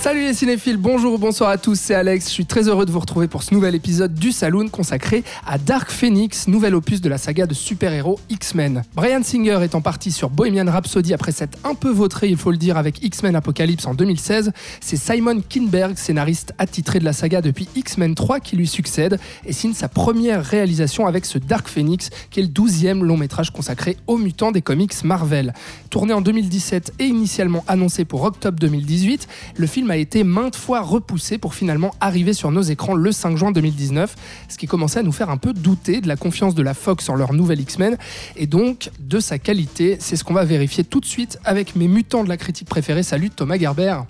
Salut les cinéphiles, bonjour ou bonsoir à tous, c'est Alex. Je suis très heureux de vous retrouver pour ce nouvel épisode du Saloon consacré à Dark Phoenix, nouvel opus de la saga de super-héros X-Men. Brian Singer étant parti sur Bohemian Rhapsody après s'être un peu vautré, il faut le dire, avec X-Men Apocalypse en 2016, c'est Simon Kinberg, scénariste attitré de la saga depuis X-Men 3, qui lui succède et signe sa première réalisation avec ce Dark Phoenix, qui est le 12e long métrage consacré aux mutants des comics Marvel. Tourné en 2017 et initialement annoncé pour octobre 2018, le film a été maintes fois repoussé pour finalement arriver sur nos écrans le 5 juin 2019, ce qui commençait à nous faire un peu douter de la confiance de la Fox en leur nouvelle X-Men et donc de sa qualité. C'est ce qu'on va vérifier tout de suite avec mes mutants de la critique préférée. Salut Thomas Gerber.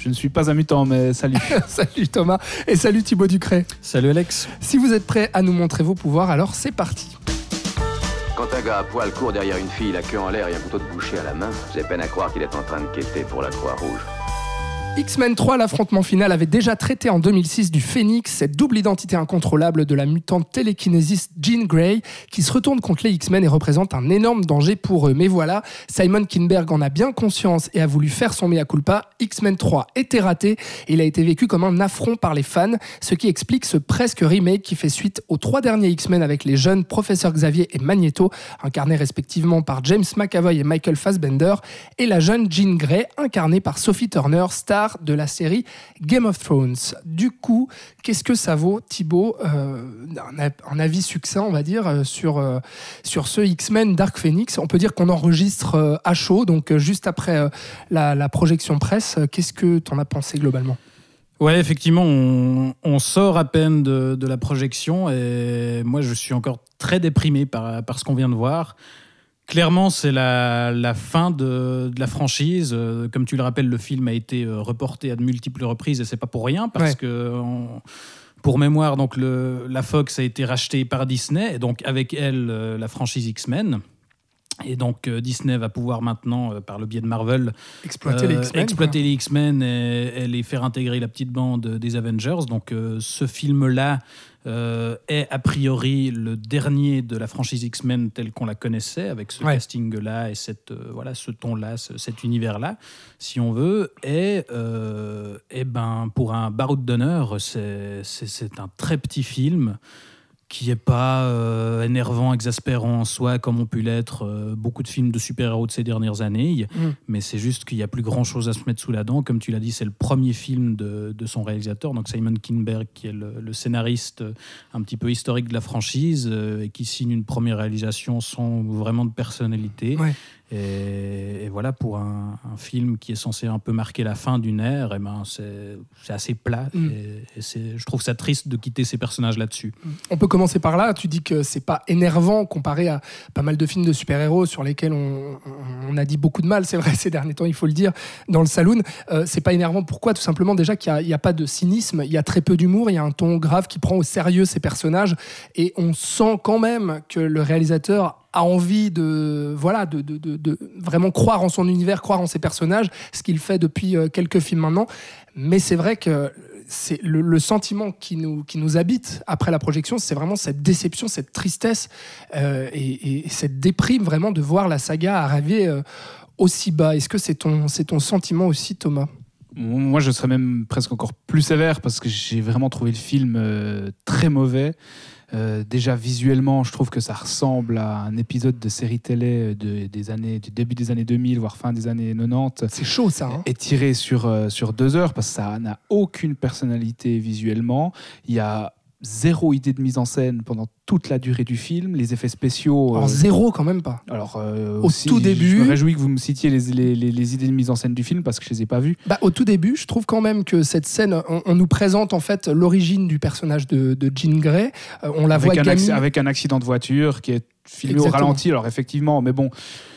Je ne suis pas un mutant, mais salut. salut Thomas et salut Thibaut Ducret. Salut Alex. Si vous êtes prêts à nous montrer vos pouvoirs, alors c'est parti. Quand un gars à poil court derrière une fille, la queue en l'air et un couteau de boucher à la main, j'ai peine à croire qu'il est en train de quêter pour la Croix-Rouge. X-Men 3, l'affrontement final, avait déjà traité en 2006 du Phénix, cette double identité incontrôlable de la mutante télékinésiste Jean Grey, qui se retourne contre les X-Men et représente un énorme danger pour eux. Mais voilà, Simon Kinberg en a bien conscience et a voulu faire son mea culpa. X-Men 3 était raté et il a été vécu comme un affront par les fans, ce qui explique ce presque remake qui fait suite aux trois derniers X-Men avec les jeunes Professeur Xavier et Magneto, incarnés respectivement par James McAvoy et Michael Fassbender, et la jeune Jean Grey, incarnée par Sophie Turner, star de la série Game of Thrones. Du coup, qu'est-ce que ça vaut, Thibaut, euh, un, avis succinct, on va dire, euh, sur, euh, sur ce X-Men Dark Phoenix? On peut dire qu'on enregistre à chaud, donc juste après la, projection presse. Qu'est-ce que tu en as pensé globalement? Ouais, effectivement, on, sort à peine de, la projection et moi je suis encore très déprimé par, par ce qu'on vient de voir. Clairement, c'est la, fin de, la franchise. Euh, comme tu le rappelles, le film a été euh, reporté à de multiples reprises et c'est pas pour rien parce que. pour mémoire, donc la Fox a été rachetée par Disney, et donc avec elle euh, la franchise X-Men. Et donc Disney va pouvoir maintenant, par le biais de Marvel, exploiter les X-Men, exploiter les X-Men et, les faire intégrer la petite bande des Avengers. Donc ce film-là euh, est a priori le dernier de la franchise X-Men telle qu'on la connaissait, avec ce casting-là et cette, euh, voilà, ce ton-là, cet univers-là, si on veut. Et, euh, et ben, pour un baroud d'honneur, c'est un très petit film qui n'est pas euh, énervant, exaspérant en soi, comme ont pu l'être euh, beaucoup de films de super-héros de ces dernières années. Mm. Mais c'est juste qu'il n'y a plus grand-chose à se mettre sous la dent. Comme tu l'as dit, c'est le premier film de, de, son réalisateur, donc Simon Kinberg, qui est le, scénariste euh, un petit peu historique de la franchise et qui signe une première réalisation sans vraiment de personnalité. Et, voilà, pour un, film qui est censé un peu marquer la fin d'une ère, et eh ben c'est assez plat. Mm. Et, je trouve ça triste de quitter ces personnages là-dessus. On peut commencer par là. Tu dis que c'est pas énervant comparé à pas mal de films de super-héros sur lesquels on, on, a dit beaucoup de mal, c'est vrai, ces derniers temps, il faut le dire, dans le saloon. Euh, c'est pas énervant. Pourquoi? Tout simplement, déjà, qu'il n'y a, a, pas de cynisme, il y a très peu d'humour, il y a un ton grave qui prend au sérieux ces personnages. Et on sent quand même que le réalisateur a envie de, voilà, de, de, de, vraiment croire en son univers, croire en ses personnages, ce qu'il fait depuis euh, quelques films maintenant. Mais c'est vrai que c'est le, sentiment qui nous, qui nous habite après la projection, c'est vraiment cette déception, cette tristesse euh, et, cette déprime vraiment de voir la saga arriver euh, aussi bas. Est-ce que c'est ton, c'est ton sentiment aussi, Thomas? Moi, je serais même presque encore plus sévère parce que j'ai vraiment trouvé le film très mauvais. Euh, déjà visuellement, je trouve que ça ressemble à un épisode de série télé de, des années, du début des années 2000, voire fin des années 90. C'est chaud ça. Hein tiré sur, euh, sur deux heures parce que ça n'a aucune personnalité visuellement. Il y a zéro idée de mise en scène pendant toute la durée du film. Les effets spéciaux. Alors, euh, zéro quand même pas. Alors, euh, au tout début. Je me réjouis que vous me citiez les, les, les, idées de mise en scène du film parce que je les ai pas vues. Bah, au tout début, je trouve quand même que cette scène, on, nous présente en fait l'origine du personnage de, de Jean Grey. Euh, on la avec voit un avec un accident de voiture qui est filmé au ralenti. Alors effectivement, mais bon.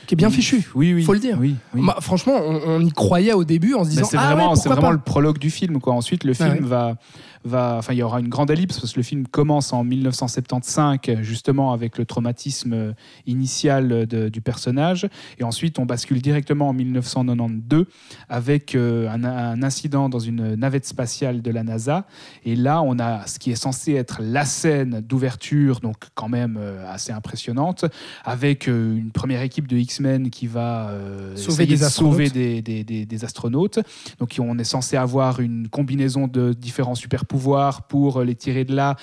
qui est bien fichu. Oui, oui. Faut le dire. Oui, oui. Bah, franchement, on, on y croyait au début en se disant c'est ah vraiment, ouais, c'est pourquoi vraiment pas? le prologue du film. Quoi. Ensuite, le Ah film ouais. va, va, enfin, il y aura une grande ellipse parce que le film commence en 1975, justement avec le traumatisme euh, initial de- du personnage, et ensuite on bascule directement en 1992 avec euh, un, un incident dans une navette spatiale de la NASA, et là on a ce qui est censé être la scène d'ouverture, donc quand même euh, assez impressionnante, avec euh, une première équipe de X-Men qui va euh, Sauver des de sauver des- des astronautes. Donc on est censé avoir une combinaison de différents super pour les tirer de là.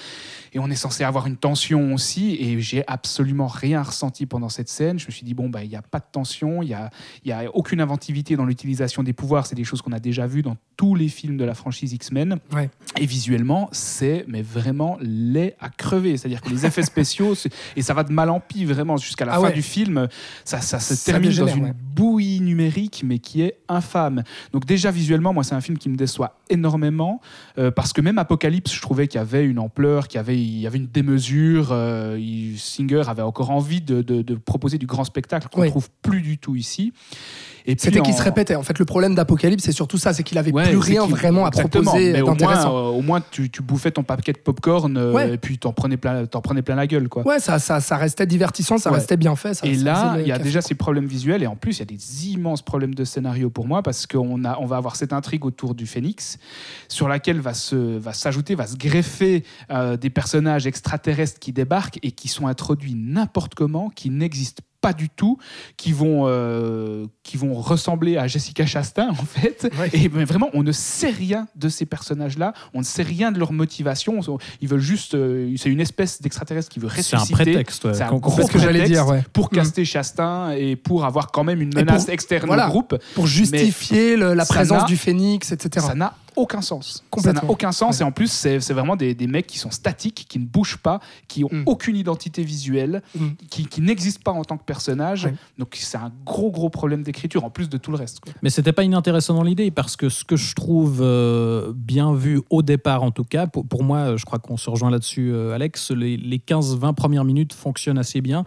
Et on est censé avoir une tension aussi. Et j'ai absolument rien ressenti pendant cette scène. Je me suis dit, bon, bah, il n'y a pas de tension, il n'y a, y a aucune inventivité dans l'utilisation des pouvoirs. C'est des choses qu'on a déjà vues dans tous les films de la franchise X-Men. Ouais. Et visuellement, c'est mais vraiment laid à crever. C'est-à-dire que les effets spéciaux, et ça va de mal en pis vraiment jusqu'à la Ah fin ouais. du film, ça, ça se Ça termine dans une ouais. bouillie numérique, mais qui est infâme. Donc déjà visuellement, moi, c'est un film qui me déçoit énormément euh, parce que même Apocalypse, je trouvais qu'il y avait une ampleur, qu'il y avait, il y avait une démesure. euh, il- Singer avait encore envie de, de- de proposer du grand spectacle qu'on ne Oui. trouve plus du tout ici. C'était qu'il en- se répétait. En fait, le problème d'Apocalypse, c'est surtout ça, c'est qu'il avait Ouais, plus rien qu'il- vraiment à proposer mais au moins, d'intéressant. euh, au moins tu, tu bouffais ton paquet de popcorn euh, Ouais. et puis t'en prenais plein, t'en prenais plein la gueule quoi. Ouais, ça, ça, ça restait divertissant, ça Ouais. restait bien fait. Ça, Et là, il y a déjà quoi. ces problèmes visuels et en plus, il y a des immenses problèmes de scénario pour moi parce qu'on a, on va avoir cette intrigue autour du Phénix sur laquelle va se, va s'ajouter, va se greffer euh, des personnages extraterrestres qui débarquent et qui sont introduits n'importe comment, qui n'existent pas du tout, qui vont, euh, qui vont ressembler à Jessica Chastain en fait. Ouais. Et mais vraiment, on ne sait rien de ces personnages-là, on ne sait rien de leur motivation. Ils veulent juste, euh, c'est une espèce d'extraterrestre qui veut C'est ressusciter. un prétexte. ouais. C'est un gros C'est ce que j'allais prétexte dire, ouais. pour Mm. caster Chastain et pour avoir quand même une menace pour- externe voilà. au groupe. Pour justifier le- la présence du phénix, etc. Ça n'a aucun sens. Ça Complètement. n'a aucun sens. Ouais. Et en plus, c'est c'est vraiment des, des mecs qui sont statiques, qui ne bougent pas, qui ont Mm. aucune identité visuelle, Mm. qui, qui n'existent pas en tant que personnage. Ouais. Donc c'est un gros, gros problème d'écriture, en plus de tout le reste. quoi. Mais c'était pas inintéressant dans l'idée parce que ce que je trouve euh, bien vu au départ en tout cas, pour, pour moi, je crois qu'on se rejoint là-dessus, euh, Alex, les, les 15-20 premières minutes fonctionnent assez bien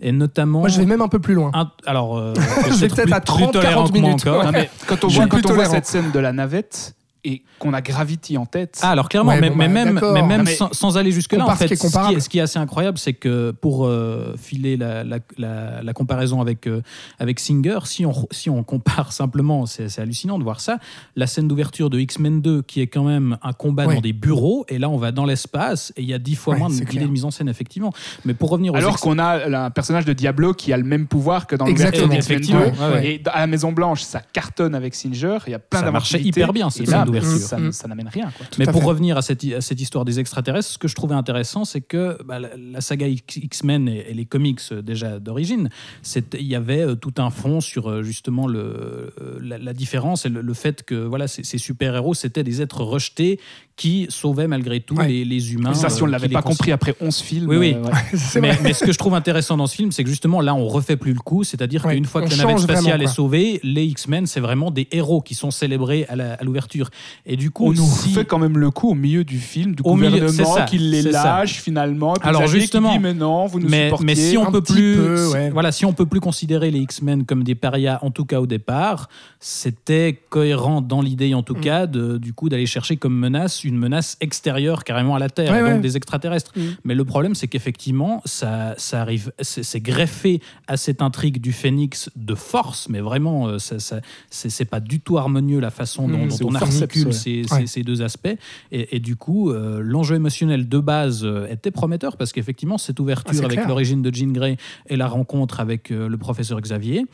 et notamment. Moi, je vais même un peu plus loin. un- alors, euh, Je vais peut-être à 30, 40 minutes. Encore. Non, mais quand on voit, quand on voit cette scène de la navette et qu'on a Gravity en tête, Ah, alors clairement, Ouais, mais, bon, mais bah, même, mais même Non, mais sans, sans aller jusque-là, en fait, ce qui, est, ce qui est assez incroyable, c'est que pour euh, filer la, la- la- la comparaison avec, euh, avec Singer, si on, si on compare simplement, c'est hallucinant de voir ça, la scène d'ouverture de X-Men 2, qui est quand même un combat Ouais. dans des bureaux, et là on va dans l'espace, et il y a dix fois Ouais, moins clair. de mise en scène, effectivement. Mais pour revenir aux alors qu'on a un personnage de Diablo qui a le même pouvoir que dans l'ouverture d'X-Men Effectivement, 2. ouais, ouais. Et à la Maison Blanche, ça cartonne avec Singer. Il y a plein Ça marchait hyper bien, cette scène Ça, Mm. ça n'amène rien. Quoi. Mais pour fait. revenir à cette, à cette histoire des extraterrestres, ce que je trouvais intéressant, c'est que bah, la, la saga X- X-Men et, et les comics euh, déjà d'origine, c'était- il y avait euh, tout un fond sur euh, justement le, la, la différence et le, le fait que voilà, ces, ces super-héros, c'était des êtres rejetés qui sauvaient malgré tout Ouais. les, les humains. Ça, si on euh, ne l'avait qui pas compris après 11 films. Oui, oui. euh, ouais. Mais, ce que je trouve intéressant dans ce film, c'est que justement là, on refait plus le coup. C'est-à-dire Ouais, qu'une fois on que la navette spatiale vraiment, est sauvée, les X-Men, c'est vraiment des héros qui sont célébrés à l'ouverture. Et du coup, On nous si- fait quand même le coup au milieu du film, du Au milieu, gouvernement c'est ça, qui les ça. lâche finalement. Alors, justement, dit, mais non, vous nous mais, supportiez. mais si on un peut petit plus, peu, voilà, si on peut plus considérer les X-Men comme des parias, en tout cas au départ, c'était cohérent dans l'idée, en tout Mm. cas, de, du coup, d'aller chercher comme menace une menace extérieure carrément à la Terre, Ouais, donc ouais. des extraterrestres. Mm. Mais le problème, c'est qu'effectivement, ça, ça arrive, c'est greffé à cette intrigue du Phénix de force, mais vraiment, euh, ça, ça- c'est pas du tout harmonieux la façon dont, Mm. dont on articule ces, Ouais. ces- ces deux aspects. Et, et du coup, euh, l'enjeu émotionnel de base euh, était prometteur parce qu'effectivement, cette Ah, ouverture c'est avec l'origine de Jean Grey et la rencontre avec euh, le professeur Xavier,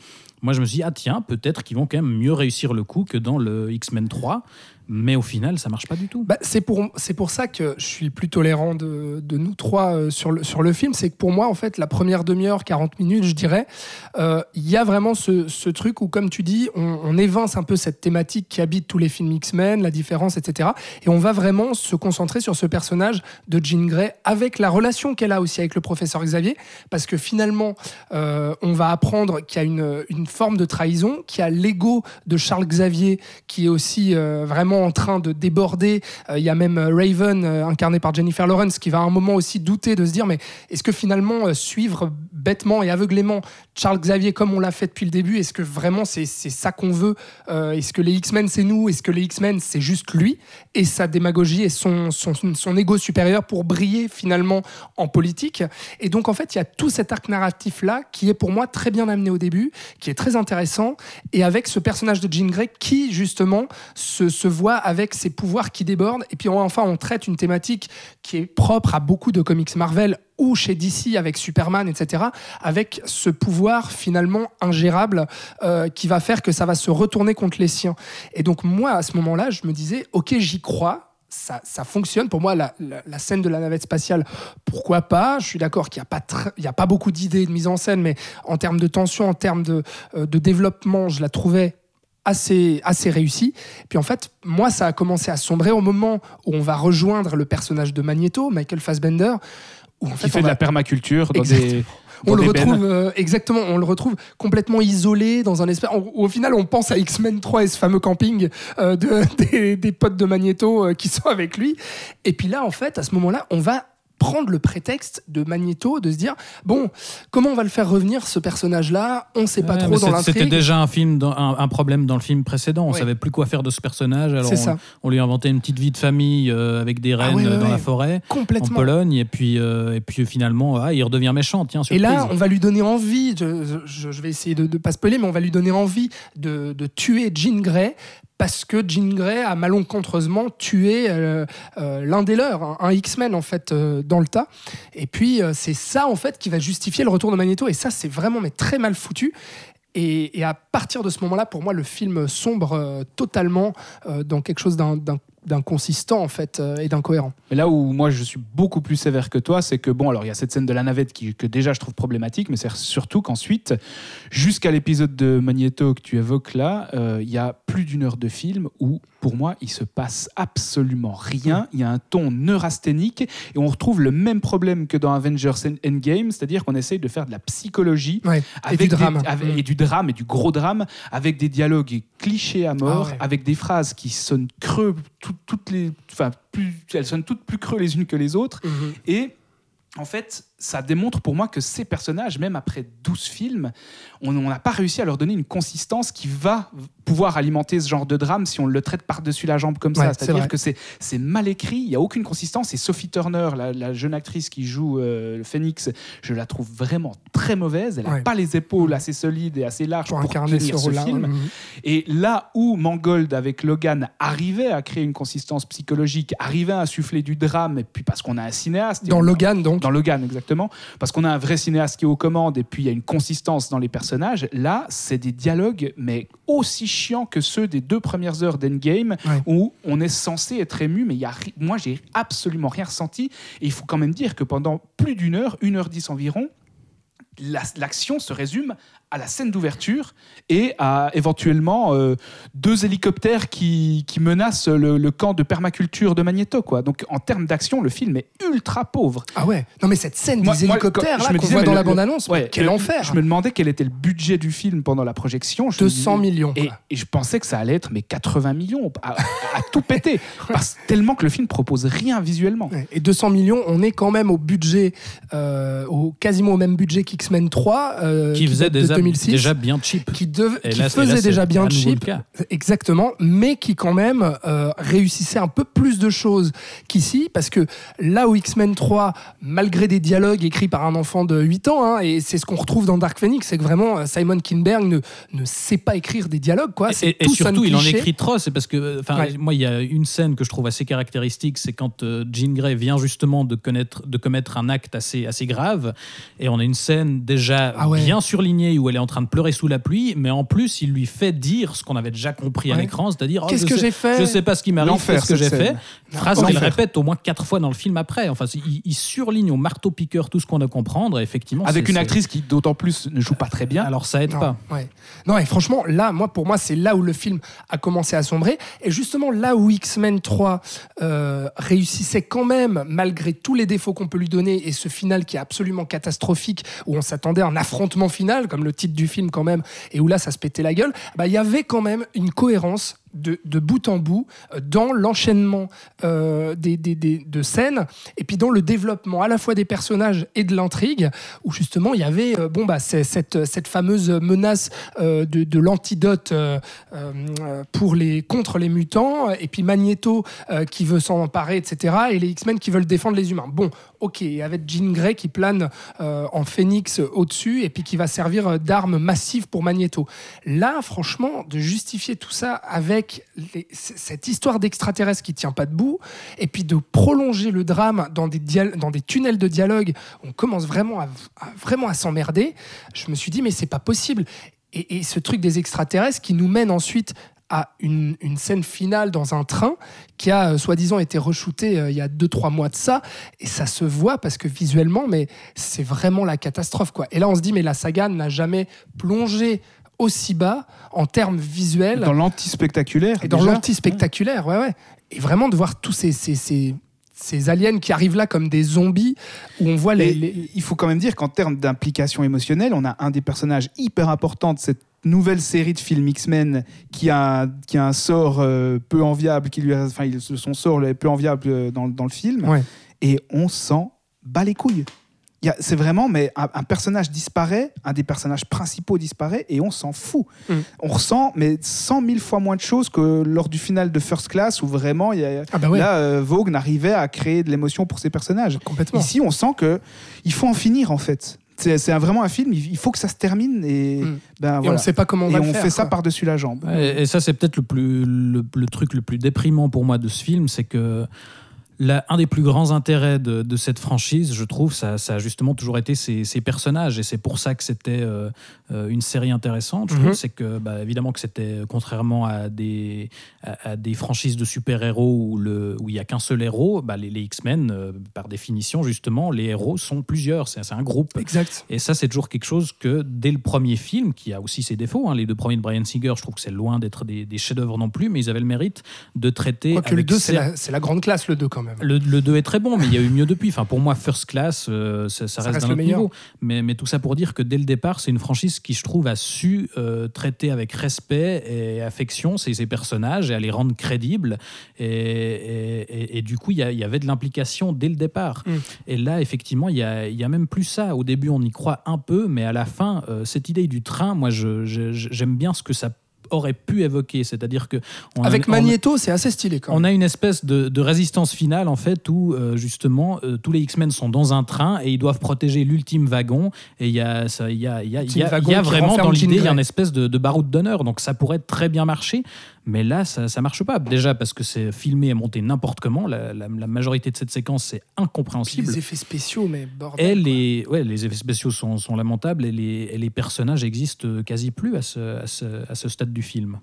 moi je me suis dit, ah tiens, peut-être qu'ils vont quand même mieux réussir le coup que dans le X-Men 3. Mais au final, ça marche pas du tout. Bah, c'est pour, c'est pour ça que je suis plus tolérant de, de nous trois euh, sur, le, sur le film. C'est que pour moi, en fait, la première demi-heure, 40 minutes, je dirais, euh, il y a vraiment ce, ce truc où, comme tu dis, on, évince un peu cette thématique qui habite tous les films X-Men, la différence, etc. Et on va vraiment se concentrer sur ce personnage de Jean Grey avec la relation qu'elle a aussi avec le professeur Xavier. Parce que finalement, euh, on va apprendre qu'il y a une, une forme de trahison, qu'il y a l'ego de Charles Xavier qui est aussi vraiment en train de déborder. Euh, Il y a même euh, Raven, euh, incarné par Jennifer Lawrence, qui va à un moment aussi douter de se dire mais est-ce que finalement suivre bêtement et aveuglément Charles Xavier comme on l'a fait depuis le début, est-ce que vraiment c'est ça qu'on veut Est-ce que les X-Men c'est nous Est-ce que les X-Men c'est juste lui et sa démagogie et son, son, son ego supérieur pour briller finalement en politique Et donc en fait il y a tout cet arc narratif là qui est pour moi très bien amené au début, qui est très intéressant et avec ce personnage de Jean Grey qui justement se, se voit avec ses pouvoirs qui débordent et puis enfin on traite une thématique qui est propre à beaucoup de comics Marvel ou chez DC avec Superman, etc., avec ce pouvoir finalement ingérable euh, qui va faire que ça va se retourner contre les siens. Et donc moi, à ce moment-là, je me disais, ok, j'y crois. Ça, fonctionne. Pour moi, la, scène de la navette spatiale, pourquoi pas? Je suis d'accord qu'il n'y a, pas a pas beaucoup d'idées de mise en scène, mais en termes de tension, en termes de, euh, de développement, je la trouvais assez, assez réussie. Puis en fait, moi, ça a commencé à sombrer au moment où on va rejoindre le personnage de Magneto, Michael Fassbender, où en Qui fait, fait on de va- la permaculture dans Exactement. des. on le retrouve euh, exactement, on le retrouve complètement isolé dans un espace. Au, au final, on pense à X-Men 3 et ce fameux camping euh, de, des, des potes de Magneto euh, qui sont avec lui. Et puis là, en fait, à ce moment-là, on va prendre le prétexte de Magneto de se dire bon comment on va le faire revenir ce personnage là on sait pas Ouais, trop dans C'était déjà un film, dans- un, un problème dans le film précédent. On Ouais. savait plus quoi faire de ce personnage. Alors on, ça. on lui a inventé une petite vie de famille euh, avec des reines ouais, ouais, euh, dans la forêt, en Pologne, et puis, euh, et puis finalement, ah, il redevient méchant. Tiens, Et là, on va lui donner envie, je, je- je vais essayer de ne pas spoiler, mais on va lui donner envie de, de tuer Jean Grey parce que Jean Grey a malencontreusement tué euh, euh, l'un des leurs, un, X-Men en fait, euh, dans le tas. Et puis, c'est ça en fait qui va justifier le retour de Magneto. Et ça, c'est vraiment mais très mal foutu. Et, et à partir de ce moment-là, pour moi, le film sombre totalement dans quelque chose d'un- d'inconsistant en fait euh, et d'incohérent. Mais là où moi je suis beaucoup plus sévère que toi, c'est que bon, alors il y a cette scène de la navette qui, que déjà je trouve problématique, mais c'est surtout qu'ensuite, jusqu'à l'épisode de Magneto que tu évoques là, euh, il y a plus d'une heure de film où, pour moi, il se passe absolument rien. Il y a un ton neurasthénique et on retrouve le même problème que dans Avengers End- Endgame, c'est-à-dire qu'on essaye de faire de la psychologie Ouais. Et avec du des- drame. avec- Mm. et du drame et du gros drame avec des dialogues clichés à mort, Ah ouais. avec des phrases qui sonnent creux, tout- toutes les, enfin plus, elles sonnent toutes plus creux les unes que les autres. Mhm. Et en fait, ça démontre pour moi que ces personnages, même après 12 films, on n'a pas réussi à leur donner une consistance qui va pouvoir alimenter ce genre de drame si on le traite par-dessus la jambe comme ça. c'est C'est-à-dire que c'est mal écrit, il n'y a aucune consistance. Et Sophie Turner, la, la jeune actrice qui joue euh, le Phoenix, je la trouve vraiment très mauvaise. Elle n'a Ouais. pas les épaules assez solides et assez larges Pour pour, incarner tenir ce film. Et là où Mangold avec Logan arrivait à créer une consistance psychologique, arrivait à insuffler du drame, et puis parce qu'on a un cinéaste. Dans a- Logan, donc. Dans Logan, exactement. Parce qu'on a un vrai cinéaste qui est aux commandes, et puis il y a une consistance dans les personnages. Là, c'est des dialogues, mais aussi chiants que ceux des deux premières heures d'Endgame, Ouais. où on est censé être ému, mais il y a, moi, j'ai absolument rien ressenti. Et il faut quand même dire que pendant plus d'une heure, une heure dix environ, la- l'action se résume à la scène d'ouverture et à éventuellement euh, deux hélicoptères qui, qui menacent le, le camp de permaculture de Magneto. Quoi. Donc en termes d'action, le film est ultra pauvre. Ah ouais. Non mais cette scène Moi- des hélicoptères qu'on disais, voit dans le- la bande-annonce, Ouais, quel le- enfer. Je me demandais quel était le budget du film pendant la projection. Je me 200 disais- millions. Et, je pensais que ça allait être mais 80 millions à, à tout péter. Parce, tellement que le film propose rien visuellement. Ouais. Et 200 millions, on est quand même au budget, euh, au quasiment au même budget qu'X-Men 3, euh, qui faisait date de déjà, 2006, déjà bien cheap. qui, dev- qui là, faisait là, déjà bien cheap, exactement, mais qui quand même euh, réussissait un peu plus de choses qu'ici, parce que là où X-Men 3, malgré des dialogues écrits par un enfant de 8 ans, hein, et c'est ce qu'on retrouve dans Dark Phoenix, c'est que vraiment euh, Simon Kinberg ne, ne sait pas écrire des dialogues, quoi. Et, surtout, il en écrit trop. C'est parce que, enfin, Ouais. moi, il y a une scène que je trouve assez caractéristique, c'est quand euh, Jean Grey vient justement de, connaître, de commettre un acte assez, assez grave, et on a une scène déjà Ah ouais. bien surlignée où elle est en train de pleurer sous la pluie, mais en plus, il lui fait dire ce qu'on avait déjà compris à Ouais. l'écran, c'est-à-dire oh, Qu'est-ce je que sais- j'ai fait Je sais pas ce qui m'arrive, qu'est-ce que j'ai fait. Phrase qu'il répète au moins quatre fois dans le film après. Enfin, il, il surligne au marteau-piqueur tout ce qu'on a comprendre, et effectivement. Avec une actrice qui, d'autant plus, ne joue pas très bien. Alors, ça aide Non, pas. ouais. Non, et franchement, là, moi, pour moi, c'est là où le film a commencé à sombrer. Et justement, là où X-Men 3 euh, réussissait quand même, malgré tous les défauts qu'on peut lui donner, et ce final qui est absolument catastrophique, où on s'attendait à un affrontement final, comme le titre du film quand même, et où là, ça se pétait la gueule, bah, il y avait quand même une cohérence de, bout en bout euh, dans l'enchaînement euh, des, des- de scènes et puis dans le développement à la fois des personnages et de l'intrigue où justement il y avait euh, bon bah cette, cette fameuse menace de, l'antidote pour les contre les mutants et puis Magneto qui veut s'en emparer etc et les X-Men qui veulent défendre les humains. Bon ok avec Jean Grey qui plane en phénix au-dessus et puis qui va servir d'arme massive pour Magneto. Là franchement de justifier tout ça avec cette histoire d'extraterrestre qui tient pas debout et puis de prolonger le drame dans des, tunnels de dialogue on commence vraiment à, s'emmerder. Je me suis dit mais c'est pas possible. Et, ce truc des extraterrestres qui nous mène ensuite à une, scène finale dans un train qui a euh, soi-disant été re-shooté euh, il y a 2-3 mois de ça. Et ça se voit parce que visuellement mais c'est vraiment la catastrophe quoi. Et là on se dit mais la saga n'a jamais plongé aussi bas en termes visuels Dans l'anti-spectaculaire. et dans l'anti-spectaculaire, ouais, ouais. Et vraiment de voir tous ces, ces, ces, ces aliens qui arrivent là comme des zombies, où on voit les. Il faut quand même dire qu'en termes d'implication émotionnelle, on a un des personnages hyper importants de cette nouvelle série de films X-Men qui a, qui a un sort euh, peu enviable, qui lui a- enfin, son sort est peu enviable euh, dans, dans le film, Ouais. et on s'en bat les couilles. Il y a- C'est vraiment, mais un, un personnage disparaît, un des personnages principaux disparaît, et on s'en fout. Mm. On ressent, mais 100 000 fois moins de choses que lors du final de First Class, où vraiment, il y a, Ah bah ouais, là, euh, Vogue arrivait à créer de l'émotion pour ses personnages. complètement. Ici, on sent que il faut en finir en fait. C'est c'est un- vraiment un film, il faut que ça se termine et, Mm. ben, Et on ne sait pas comment on Et va on le faire. fait ça par-dessus la jambe. Et, ça, c'est peut-être le, plus, le, le truc le plus déprimant pour moi de ce film, c'est que un des plus grands intérêts de, de cette franchise, je trouve, ça, ça a justement toujours été ses, ses personnages. Et c'est pour ça que c'était euh, euh, une série intéressante. Je Mhm. c'est que, bah, évidemment, que c'était contrairement à des, à, à des franchises de super-héros où le- où il n'y a qu'un seul héros, bah, les, les X-Men, euh, par définition, justement, les héros sont plusieurs. C'est un groupe. Exact. Et ça, c'est toujours quelque chose que dès le premier film, qui a aussi ses défauts, hein, les deux premiers de Brian Singer, je trouve que c'est loin d'être des, des chefs-d'œuvre non plus, mais ils avaient le mérite de traiter. Quoique le avec 2, c'est la, c'est la grande classe, le 2 quand même. Le, le 2 est très bon, mais il y a eu mieux depuis. Enfin, pour moi, First Class, euh, ça, ça Ça reste reste d'un autre meilleur. niveau. Mais, mais tout ça pour dire que dès le départ, c'est une franchise qui, je trouve, a su euh, traiter avec respect et affection ses, ses personnages et à les rendre crédibles. Et, et- et- et du coup, il y, avait de l'implication dès le départ. Mm. Et là, effectivement, il y a, il y a même plus ça. Au début, on y croit un peu, mais à la fin, euh, cette idée du train, moi, j'aime bien ce que ça aurait pu évoquer. C'est-à-dire que. on Avec on a- Magneto, c'est assez stylé quand on même. a une espèce de, de résistance finale en fait où euh, justement euh, tous les X-Men sont dans un train et ils doivent protéger l'ultime wagon et il y a ça y y y y vraiment dans l'idée il y a une espèce de, de baroud d'honneur donc ça pourrait très bien marcher mais là ça ça marche pas déjà parce que c'est filmé et monté n'importe comment la, la- la majorité de cette séquence c'est Puis incompréhensible les effets spéciaux, mais bordel. et les, ouais, les effets spéciaux sont, sont lamentables et les, et les personnages existent quasi plus à ce, à ce, à ce stade du film.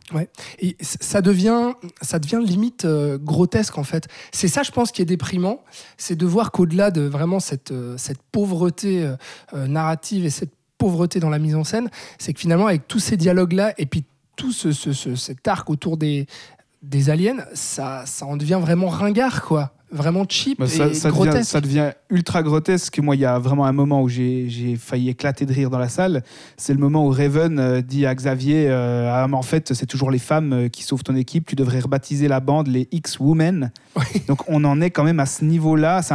Et c- ça devient, ça devient limite euh, grotesque en fait. C'est ça, je pense, qui est déprimant, c'est de voir qu'au-delà de vraiment cette, euh, cette pauvreté euh, narrative et cette pauvreté dans la mise en scène, c'est que finalement, avec tous ces dialogues-là et puis tout ce- cet arc autour des, des aliens, ça, ça en devient vraiment ringard, quoi. Vraiment cheap Bah, ça, et ça devient, grotesque. ça devient ultra grotesque. Moi, il y a vraiment un moment où j'ai failli éclater de rire dans la salle. C'est le moment où Raven euh, dit à Xavier euh, Ah, mais En fait, c'est toujours les femmes euh, qui sauvent ton équipe. Tu devrais rebaptiser la bande les X-Women. Donc, on en est quand même à ce niveau-là. C'est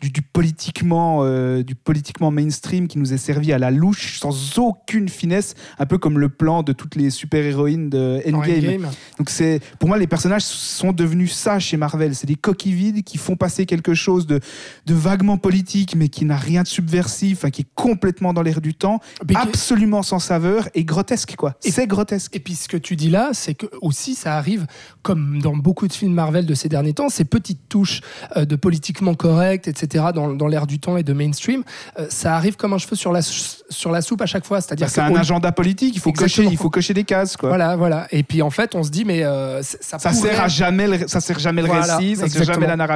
du, du politiquement, euh, du politiquement mainstream qui nous est servi à la louche, sans aucune finesse, un peu comme le plan de toutes les super-héroïnes de Endgame. Endgame. Donc pour moi les personnages sont devenus ça chez Marvel, c'est des coquilles vides qui font passer quelque chose de, de vaguement politique mais qui n'a rien de subversif, enfin, qui est complètement dans l'air du temps, Mais absolument sans saveur et grotesque quoi. Et- C'est grotesque. Et puis ce que tu dis là, c'est que aussi ça arrive, comme dans beaucoup de films Marvel de ces derniers temps, ces petites touches euh, de politiquement correct, etc., dans, dans l'air du temps et de mainstream, euh, ça arrive comme un cheveu sur la, sur la soupe à chaque fois. C'est-à-dire Bah, c'est un agenda politique, il faut cocher, il faut cocher des cases quoi. Voilà, voilà. Et puis en fait, on se dit, mais euh, ça, Ça pourrait- sert à jamais, le- ça sert jamais le Voilà, récit, ça sert exactement. jamais la narration,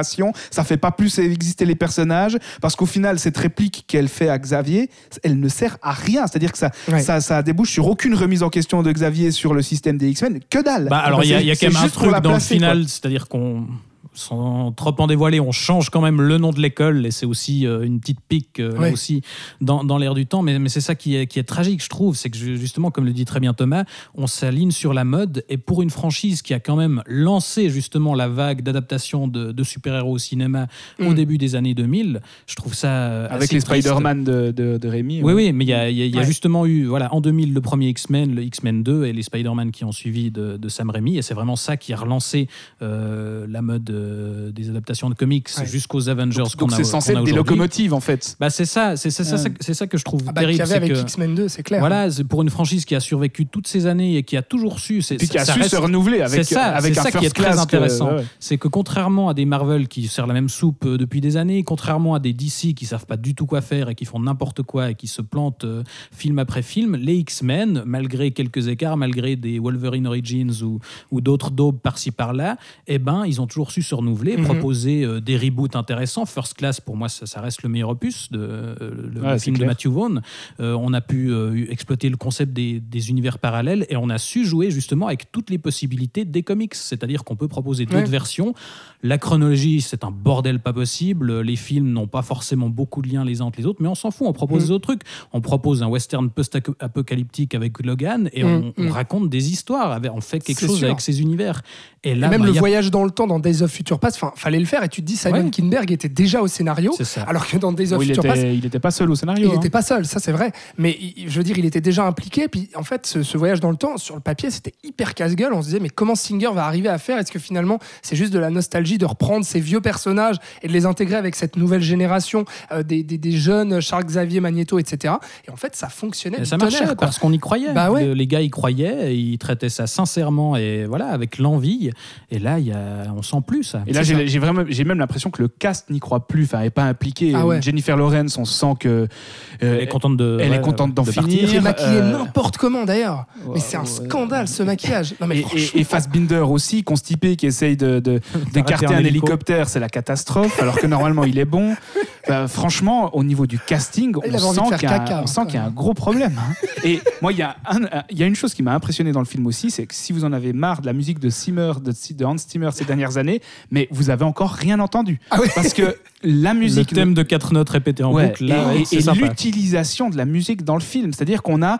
ça fait pas plus exister les personnages parce qu'au final cette réplique qu'elle fait à Xavier, elle ne sert à rien. C'est-à-dire que ça, Ouais. ça, ça débouche sur aucune remise en question de Xavier sur le système des X-Men, que dalle. Bah, alors, il y, a- y quand même un truc la dans placer, le final, c'est-à-dire qu'on. Sans trop en dévoiler, on change quand même le nom de l'école et c'est aussi euh, une petite pique euh, là aussi dans, dans l'air du temps. Mais, mais c'est ça qui est, qui est tragique, je trouve. C'est que ju- justement, comme le dit très bien Thomas, on s'aligne sur la mode et pour une franchise qui a quand même lancé justement la vague d'adaptation de, de super-héros au cinéma au Mm. début des années 2000, je trouve ça euh, Avec assez les. Spider-Man de, de, de Rémi. Oui, oui, mais il y a, il y a- il y a Ouais. justement eu, voilà, en 2000, le premier X-Men, le X-Men 2 et les Spider-Man qui ont suivi de, de Sam Raimi. Et c'est vraiment ça qui a relancé euh, la mode euh, des adaptations de comics Ouais. jusqu'aux Avengers Donc qu'on a c'est censé être des locomotives en fait. Bah, c'est ça, c'est ça, c'est ça, Ouais. c'est ça que je trouve Ah bah, qu'il y avait c'est avec que- X-Men 2, c'est clair. Voilà, c'est pour une franchise qui a survécu toutes ces années et qui a toujours su. c'est- Puis qui a ça su reste- se renouveler avec, ça, avec c'est un ça qui est très class intéressant. ouais. C'est que contrairement à des Marvel qui servent la même soupe euh, depuis des années, contrairement à des DC qui savent pas du tout quoi faire et qui font n'importe quoi et qui se plantent euh, film après film, les X-Men, malgré quelques écarts, malgré des Wolverine Origins ou, ou d'autres daubes par-ci par-là, eh ben ils ont toujours su se renouveler, Mhm. proposer euh, des reboots intéressants. First Class, pour moi, ça, ça reste le meilleur opus de euh, le, film de. Matthew Vaughn. Euh, on a pu exploiter le concept des, des univers parallèles et on a su jouer justement avec toutes les possibilités des comics. C'est-à-dire qu'on peut proposer d'autres Ouais. versions. La chronologie, c'est un bordel pas possible. Les films n'ont pas forcément beaucoup de liens les uns entre les autres, mais on s'en fout. On propose Mm. des autres trucs. On propose un western post-apocalyptique avec Logan et Mm, on, on mm. raconte des histoires. On fait quelque chose sûr. avec ces univers. Et Et là, même bah, le a- voyage dans le temps dans Days of Future Past, enfin, fallait le faire. Et tu te dis, Simon Ouais. Kinberg était déjà au scénario, alors que dans Days of il, Future Past, il était pas seul au scénario. il hein. n'était pas seul, ça c'est vrai. Mais il- je veux dire, il était déjà impliqué. Puis en fait, ce, ce voyage dans le temps, sur le papier, c'était hyper casse-gueule. On se disait, mais comment Singer va arriver à faire? Est-ce que finalement, c'est juste de la nostalgie de reprendre ces vieux personnages et de les intégrer avec cette nouvelle génération euh, des, des- des jeunes Charles Xavier, Magneto, etc. Et en fait, ça fonctionnait. Et ça marchait quoi. parce qu'on y croyait. Bah ouais. Le- les gars y croyaient, ils traitaient ça sincèrement et voilà avec l'envie. Et là, y a, on sent plus ça. Et là, j'ai vraiment, j'ai même l'impression que le cast n'y croit plus, enfin, est pas impliqué. Ah ouais. Jennifer Lawrence, on sent que euh, Elle est contente de. elle est contente d'en de finir. partir. Il est maquillé euh, n'importe comment d'ailleurs. Mais c'est un ouais. scandale ce maquillage. Non mais et, franchement. et, et Fassbinder aussi, constipé, qui essaye de, d'écarter un un, hélico. hélicoptère, c'est la catastrophe, alors que normalement il est bon. Bah, franchement, au niveau du casting, on sent qu'il y a, un- caca, on sent hein, qu'il y a un gros problème. hein. Et moi, il y, a un- y a une chose qui m'a impressionné dans le film aussi, c'est que si vous en avez marre de la musique de Zimmer, de, de Hans Zimmer ces dernières années, mais vous avez encore rien entendu. Ah ouais. Parce que la Le musique. thème de quatre notes répétées en Ouais, boucle, là, et, ouais, et- et l'utilisation de la musique dans le film, c'est-à-dire qu'on a,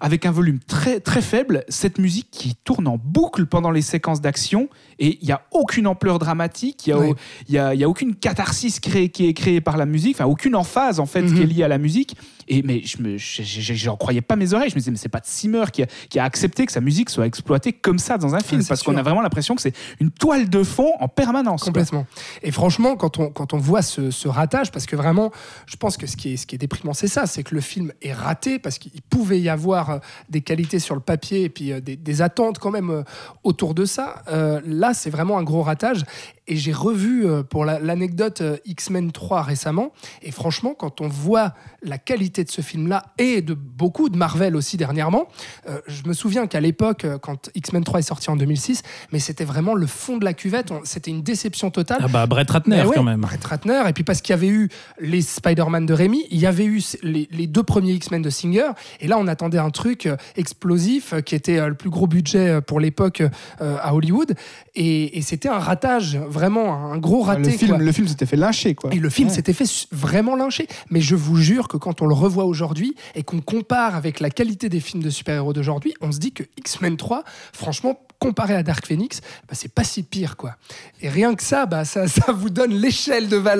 avec un volume très très faible, cette musique qui tourne en boucle pendant les séquences d'action et il n'y a aucune ampleur dramatique, il n'y a, y a- il y a aucune catharsis créée, qui est créée par la musique, enfin aucune emphase en fait Mhm. qui est liée à la musique. Et mais je me, je- je- j'en croyais pas mes oreilles. Je me disais mais c'est pas de Zimmer qui a, qui a accepté que sa musique soit exploitée comme ça dans un film, c'est parce qu'on a vraiment l'impression que c'est une toile de fond en permanence. quoi. Complètement. Et franchement, quand on, quand on voit ce, ce ratage, parce que vraiment, je pense que ce qui est, ce qui est déprimant, c'est ça, c'est que le film est raté, parce qu'il pouvait y avoir euh, des qualités sur le papier et puis euh, des, des attentes quand même euh, autour de ça. Euh, là, c'est vraiment un gros ratage. Et j'ai revu, pour la- l'anecdote, X-Men 3 récemment. Et franchement, quand on voit la qualité de ce film-là et de beaucoup de Marvel aussi dernièrement, euh, je me souviens qu'à l'époque, quand X-Men 3 est sorti en 2006, mais c'était vraiment le fond de la cuvette. C'était une déception totale. Ah bah Brett Ratner ouais, quand même. Brett Ratner, et puis parce qu'il y avait eu les Spider-Man de Rémi, il y avait eu les, les deux premiers X-Men de Singer, et là on attendait un truc euh, explosif euh, qui était euh, le plus gros budget pour l'époque à Hollywood, et, et c'était un ratage, vraiment un gros raté. le film, quoi. le film s'était fait lyncher quoi. Et le film Ouais. s'était fait vraiment lyncher. Mais je vous jure que quand on le revoit aujourd'hui et qu'on compare avec la qualité des films de super-héros d'aujourd'hui, on se dit que X-Men 3, franchement, comparé à Dark Phoenix, bah, c'est pas si pire. quoi. Et rien que ça, bah, ça, ça vous donne l'échelle de valeur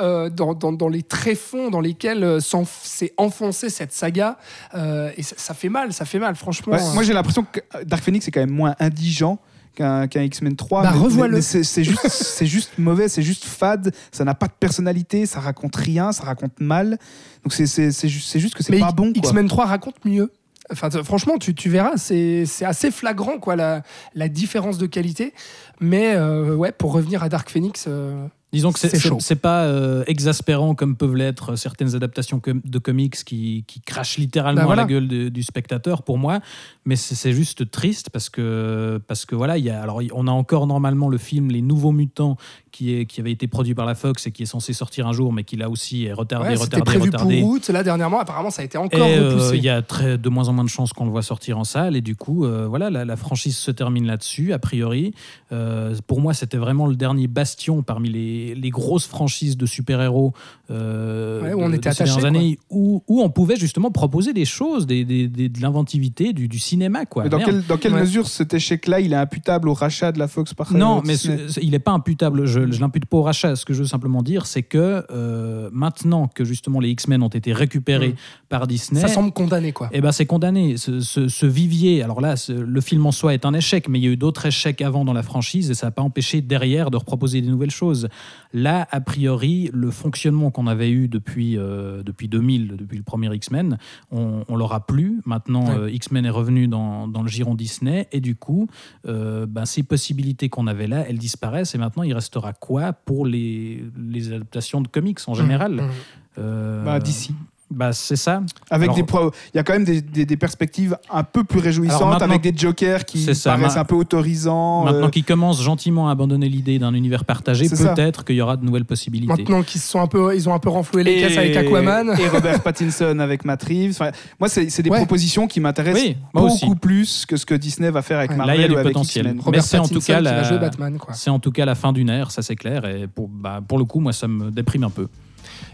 euh, dans, dans- dans les tréfonds dans lesquels euh, s'est enfoncée cette saga. Euh, et ça, ça fait mal, ça fait mal, franchement. Ouais, moi j'ai l'impression que Dark Phoenix est quand même moins indigent qu'un X-Men 3. Bah, revois-le. C'est juste, mauvais, c'est juste fade, ça n'a pas de personnalité, ça raconte rien, ça raconte mal. Donc c'est- juste, que c'est pas bon. X-Men 3 raconte mieux. Enfin, franchement, tu, tu verras, c'est c'est assez flagrant quoi, la, la différence de qualité. Mais euh, ouais, pour revenir à Dark Phoenix, euh, Disons que c'est- pas euh, exaspérant comme peuvent l'être certaines adaptations com- de comics qui, qui crachent littéralement voilà. à la gueule de- du spectateur pour moi, mais c'est c'est juste triste parce que parce que voilà, il y a alors on a encore normalement le film Les Nouveaux Mutants qui est qui avait été produit par la Fox et qui est censé sortir un jour, mais qui là aussi est retardé, Ouais, C'était retardé, prévu retardé. pour août. Là, dernièrement, apparemment, ça a été encore Et euh, repoussé. il y a très, de moins en moins de chances qu'on le voit sortir en salle. Et du coup, euh, voilà, la, la franchise se termine là-dessus, a priori. Euh, pour moi, c'était vraiment le dernier bastion parmi les, les grosses franchises de super-héros euh, Ouais, où on de- était de ces attaché, dernières années, où, où on pouvait justement proposer des choses, des, des- des- de l'inventivité, du, du cinéma. Quoi. Mais dans, quelle, dans quelle Ouais. mesure cet échec-là, il est imputable au rachat de la Fox par Non, mais Disney ce- ce- il n'est pas imputable. Je ne l'impute pas au rachat. Ce que je veux simplement dire, c'est que euh, maintenant que justement les X-Men ont été récupérés Mm. par Disney, Ça semble condamné, quoi. eh ben, c'est condamné. Ce, ce- ce vivier, alors là, ce- le film en soi est un échec, mais il y a eu d'autres échecs avant dans la franchise et ça n'a pas empêché derrière de reproposer des nouvelles choses. Là, a priori, le fonctionnement qu'on avait eu depuis, euh, depuis 2000, depuis le premier X-Men, on, on l'aura plus. Maintenant, Ouais. euh, X-Men est revenu dans, dans le giron Disney et du coup, ben, ces possibilités qu'on avait là, elles disparaissent et maintenant, il restera quoi pour les, les adaptations de comics en général Mhm. Euh, Bah, d'ici. Bah, c'est ça. Avec Alors- des il y a quand même des, des- des perspectives un peu plus réjouissantes, avec des jokers qui ça, paraissent ma- un peu autorisants. Maintenant euh, qu'ils commencent gentiment à abandonner l'idée d'un univers partagé, peut-être qu'il y aura de nouvelles possibilités. Maintenant qu'ils se sont un peu, ils ont un peu renfloué les caisses avec Aquaman. Et Robert Pattinson avec Matt Reeves. Enfin, moi, c'est des Ouais. propositions qui m'intéressent Oui, beaucoup aussi. plus que ce que Disney va faire avec Ouais. Là, Marvel il y a du potentiel. Robert c'est en tout Pattinson cas la-. C'est en tout cas la fin d'une ère, ça c'est clair. Et pour, bah, pour le coup, moi, ça me déprime un peu.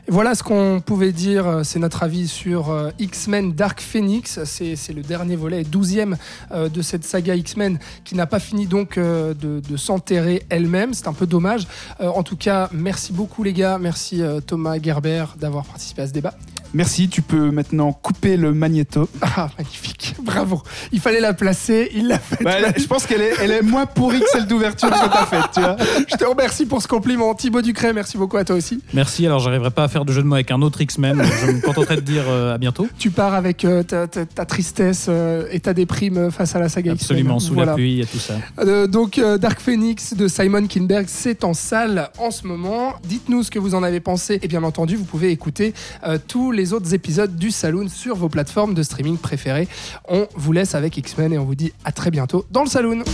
Voilà ce qu'on pouvait dire, euh, c'est notre avis sur euh, X-Men Dark Phoenix. C'est le dernier volet, 12e euh, de cette saga X-Men qui n'a pas fini donc de, de s'enterrer elle-même. C'est un peu dommage. En tout cas, merci beaucoup les gars. Merci Thomas Gerber d'avoir participé à ce débat. Merci, tu peux maintenant couper le magnéto. Ah, magnifique. Bravo. Il fallait la placer. Il l'a fait. Bah, elle- je pense qu'elle est, elle est moins pourrie que celle d'ouverture que t'as faite, tu vois. Je te remercie pour ce compliment. Thibaut Ducret, merci beaucoup à toi aussi. Merci. Alors, j'arriverai pas à faire de jeu de mots avec un autre X-Men. Je me contenterai de dire euh, à bientôt. Tu pars avec euh, ta, ta- ta tristesse euh, et ta déprime face à la saga X-Men. Absolument, sous Voilà. la pluie et tout ça. Euh, donc euh, Dark Phoenix de Simon Kinberg, c'est en salle en ce moment. Dites-nous ce que vous en avez pensé et bien entendu vous pouvez écouter euh, tous les autres épisodes du Saloon sur vos plateformes de streaming préférées. On vous laisse avec X-Men et on vous dit à très bientôt dans le Saloon.